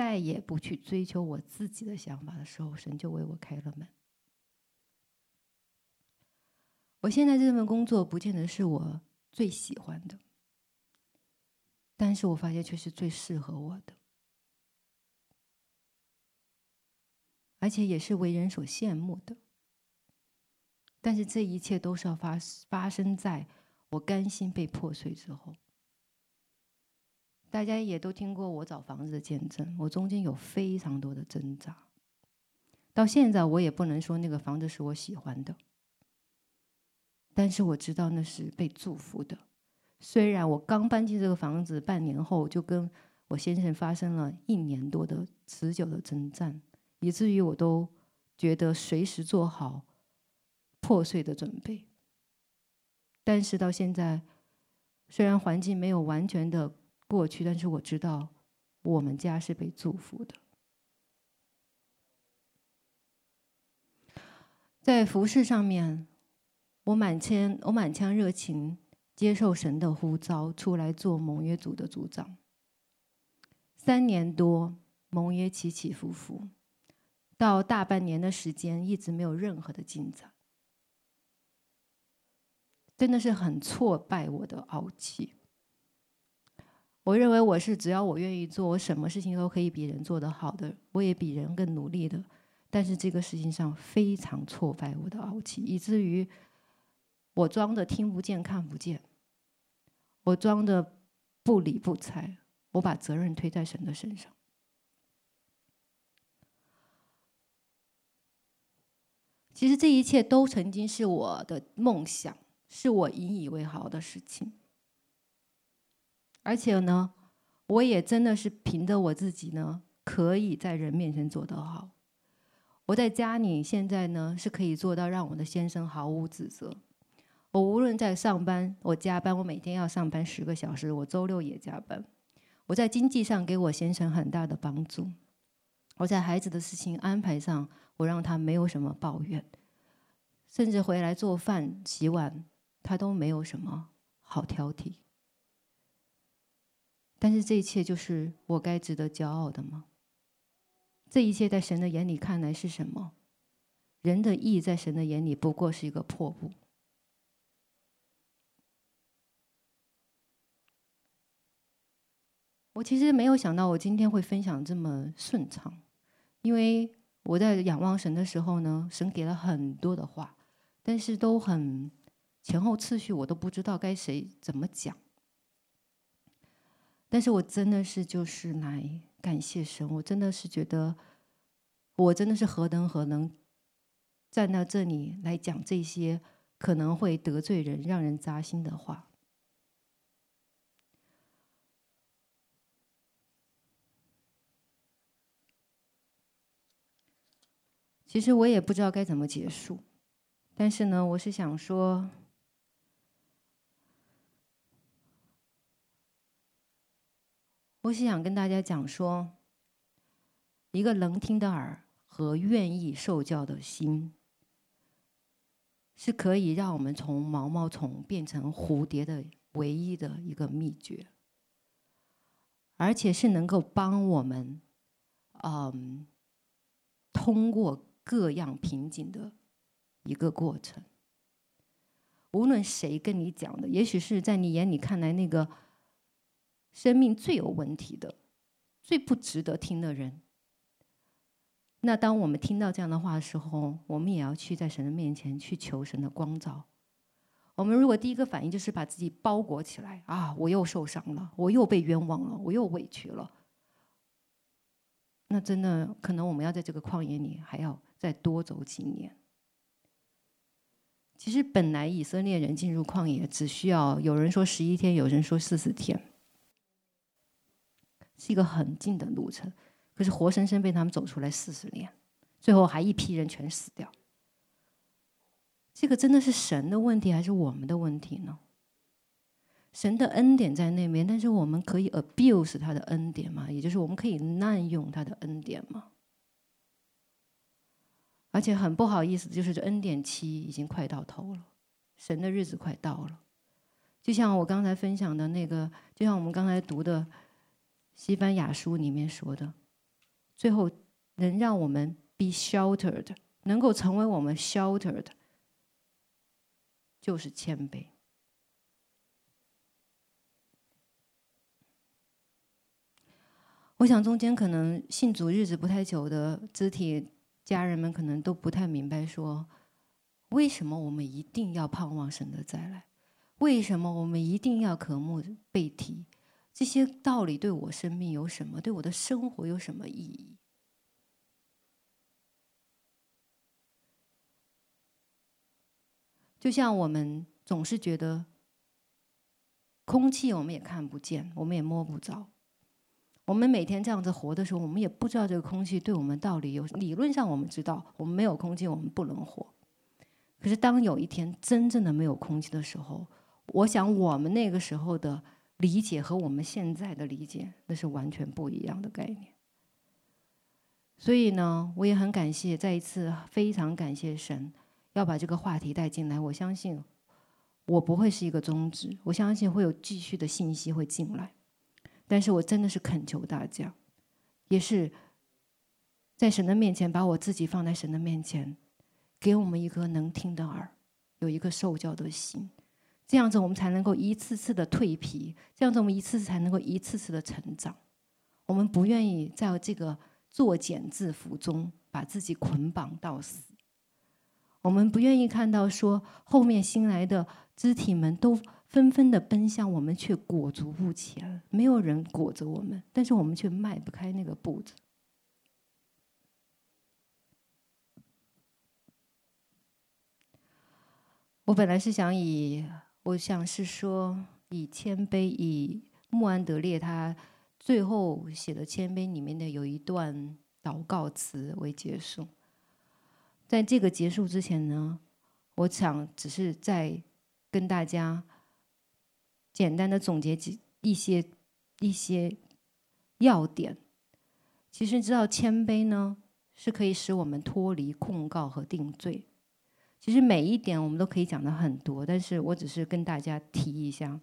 再也不去追求我自己的想法的时候，神就为我开了门。我现在这份工作不见得是我最喜欢的，但是我发现却是最适合我的，而且也是为人所羡慕的。但是这一切都是要发发生在我甘心被破碎之后。大家也都听过我找房子的见证，我中间有非常多的挣扎，到现在我也不能说那个房子是我喜欢的，但是我知道那是被祝福的。虽然我刚搬进这个房子半年后，就跟我先生发生了一年多的持久的征战，以至于我都觉得随时做好破碎的准备。但是到现在，虽然环境没有完全的。过去，但是我知道，我们家是被祝福的。在服事上面，我满腔我满腔热情，接受神的呼召，出来做盟约组的组长。三年多，盟约起起伏伏，到大半年的时间，一直没有任何的进展，真的是很挫败我的傲气。我认为我是只要我愿意做，我什么事情都可以比人做得好的，我也比人更努力的。但是这个事情上非常挫败我的傲气，以至于我装的听不见看不见，我装的不理不睬，我把责任推在神的身上。其实这一切都曾经是我的梦想，是我引以为豪的事情。而且呢，我也真的是凭着我自己呢，可以在人面前做得好。我在家里现在呢，是可以做到让我的先生毫无指责。我无论在上班，我加班，我每天要上班十个小时，我周六也加班。我在经济上给我先生很大的帮助。我在孩子的事情安排上，我让他没有什么抱怨，甚至回来做饭、洗碗，他都没有什么好挑剔。但是这一切就是我该值得骄傲的吗？这一切在神的眼里看来是什么？人的义在神的眼里不过是一个破布。我其实没有想到我今天会分享这么顺畅，因为我在仰望神的时候呢，神给了很多的话，但是都很前后次序我都不知道该谁怎么讲。但是我真的是就是来感谢神，我真的是觉得，我真的是何等何能站到这里来讲这些可能会得罪人、让人扎心的话。其实我也不知道该怎么结束，但是呢，我是想说，我是想跟大家讲说，一个能听的耳和愿意受教的心，是可以让我们从毛毛虫变成蝴蝶的唯一的一个秘诀，而且是能够帮我们，嗯，通过。各样瓶颈的一个过程，无论谁跟你讲的，也许是在你眼里看来那个生命最有问题的、最不值得听的人。那当我们听到这样的话的时候，我们也要去在神的面前去求神的光照。我们如果第一个反应就是把自己包裹起来啊，我又受伤了，我又被冤枉了，我又委屈了，那真的可能我们要在这个旷野里还要。再多走几年。其实本来以色列人进入旷野只需要有人说十一天，有人说四十天，是一个很近的路程。可是活生生被他们走出来四十年，最后还一批人全死掉。这个真的是神的问题还是我们的问题呢？神的恩典在那边，但是我们可以 abuse 他的恩典吗？也就是我们可以滥用他的恩典吗？而且很不好意思，就是这恩典期已经快到头了，神的日子快到了。就像我刚才分享的那个，就像我们刚才读的西班牙书里面说的，最后能让我们 be sheltered，能够成为我们 sheltered，就是谦卑。我想中间可能信主日子不太久的肢体。家人们可能都不太明白，说为什么我们一定要盼望神的再来？为什么我们一定要渴慕被提？这些道理对我生命有什么？对我的生活有什么意义？就像我们总是觉得空气我们也看不见，我们也摸不着。我们每天这样子活的时候，我们也不知道这个空气对我们到底有。理论上我们知道，我们没有空气，我们不能活。可是当有一天真正的没有空气的时候，我想我们那个时候的理解和我们现在的理解，那是完全不一样的概念。所以呢，我也很感谢，再一次非常感谢神要把这个话题带进来。我相信我不会是一个终止，我相信会有继续的信息会进来。但是我真的是恳求大家，也是在神的面前把我自己放在神的面前，给我们一颗能听的耳，有一个受教的心，这样子我们才能够一次次的蜕皮，这样子我们一次次才能够一次次的成长。我们不愿意在这个作茧自缚中把自己捆绑到死，我们不愿意看到说后面新来的肢体们都。纷纷的奔向我们，却裹足不前。没有人裹着我们，但是我们却迈不开那个步子。我本来是想以，我想是说以谦卑，以穆安德烈他最后写的谦卑里面的有一段祷告词为结束。在这个结束之前呢，我想只是在跟大家。简单的总结几一些一些要点，其实知道谦卑呢是可以使我们脱离控告和定罪。其实每一点我们都可以讲的很多，但是我只是跟大家提一下。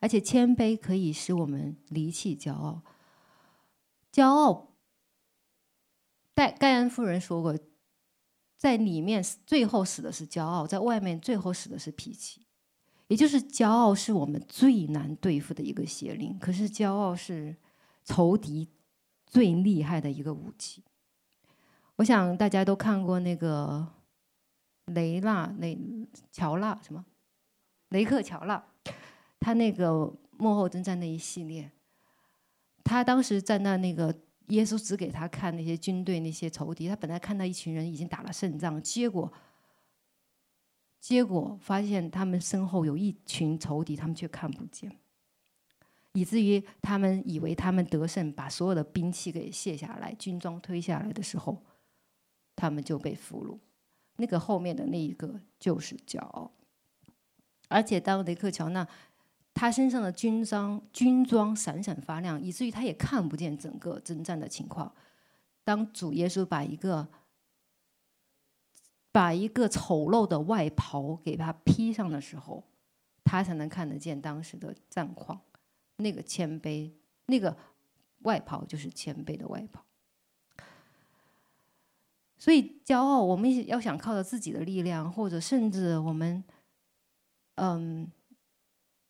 而且谦卑可以使我们离弃骄傲。骄傲，戴盖恩夫人说过，在里面最后死的是骄傲，在外面最后死的是脾气。也就是骄傲是我们最难对付的一个邪灵，可是骄傲是仇敌最厉害的一个武器。我想大家都看过那个雷纳雷乔纳什么雷克乔纳，他那个幕后征战那一系列，他当时在那那个耶稣指给他看那些军队那些仇敌，他本来看到一群人已经打了胜仗，结果结果发现他们身后有一群仇敌，他们却看不见。以至于他们以为他们得胜，把所有的兵器给卸下来，军装推下来的时候，他们就被俘虏。那个后面的那一个就是骄傲。而且当雷克乔纳他身上的军装军装闪闪发亮，以至于他也看不见整个征战的情况。当主耶稣把一个把一个丑陋的外袍给他披上的时候，他才能看得见当时的战况。那个谦卑，那个外袍就是谦卑的外袍。所以骄傲，我们要想靠着自己的力量，或者甚至我们，嗯，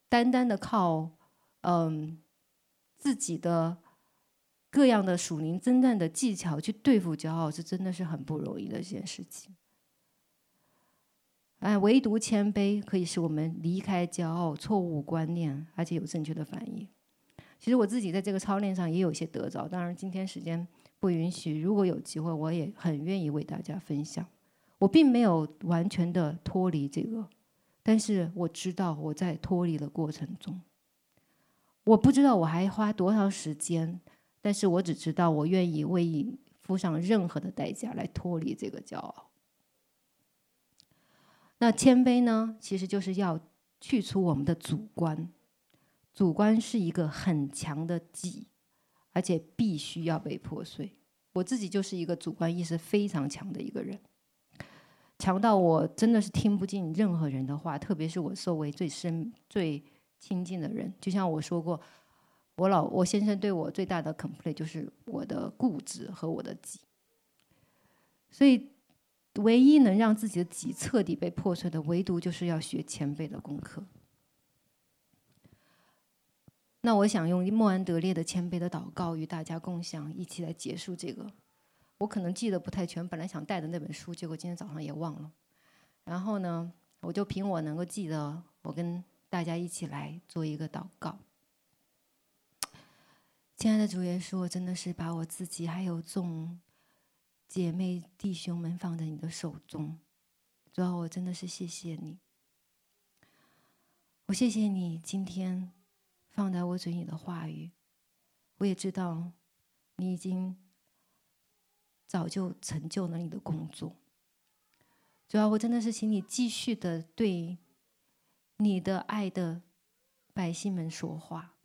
单单的靠，嗯，自己的各样的属灵征战的技巧去对付骄傲，这真的是很不容易的一件事情。哎，唯独谦卑可以使我们离开骄傲、错误观念，而且有正确的反应。其实我自己在这个操练上也有一些得着，当然今天时间不允许，如果有机会，我也很愿意为大家分享。我并没有完全的脱离这个，但是我知道我在脱离的过程中，我不知道我还花多少时间，但是我只知道我愿意为你付上任何的代价来脱离这个骄傲。那谦卑呢，其实就是要去除我们的主观，主观是一个很强的己，而且必须要被破碎。我自己就是一个主观意识非常强的一个人，强到我真的是听不进任何人的话，特别是我周围最深、最亲近的人。就像我说过，我老我先生对我最大的 complaint 就是我的固执和我的己，所以。唯一能让自己的己彻底被破碎的，唯独就是要学前辈的功课。那我想用莫安德烈的谦卑的祷告与大家共享，一起来结束这个。我可能记得不太全，本来想带的那本书，结果今天早上也忘了。然后呢，我就凭我能够记得，我跟大家一起来做一个祷告。亲爱的主耶稣，我真的是把我自己还有众。姐妹弟兄们，放在你的手中，主要我真的是谢谢你，我谢谢你今天放在我嘴里的话语，我也知道你已经早就成就了你的工作，主要我真的是请你继续的对你的爱的百姓们说话，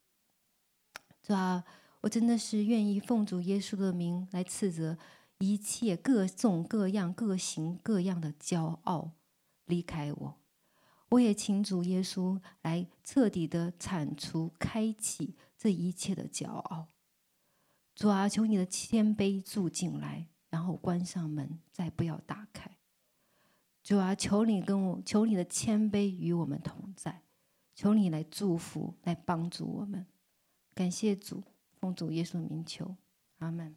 主要我真的是愿意奉主耶稣的名来斥责。一切各种各样、各型各样的骄傲离开我，我也请主耶稣来彻底的铲除、开启这一切的骄傲。主啊，求你的谦卑住进来，然后关上门，再不要打开。主啊，求你跟我，求你的谦卑与我们同在，求你来祝福、来帮助我们。感谢主，奉主耶稣的名求，阿门。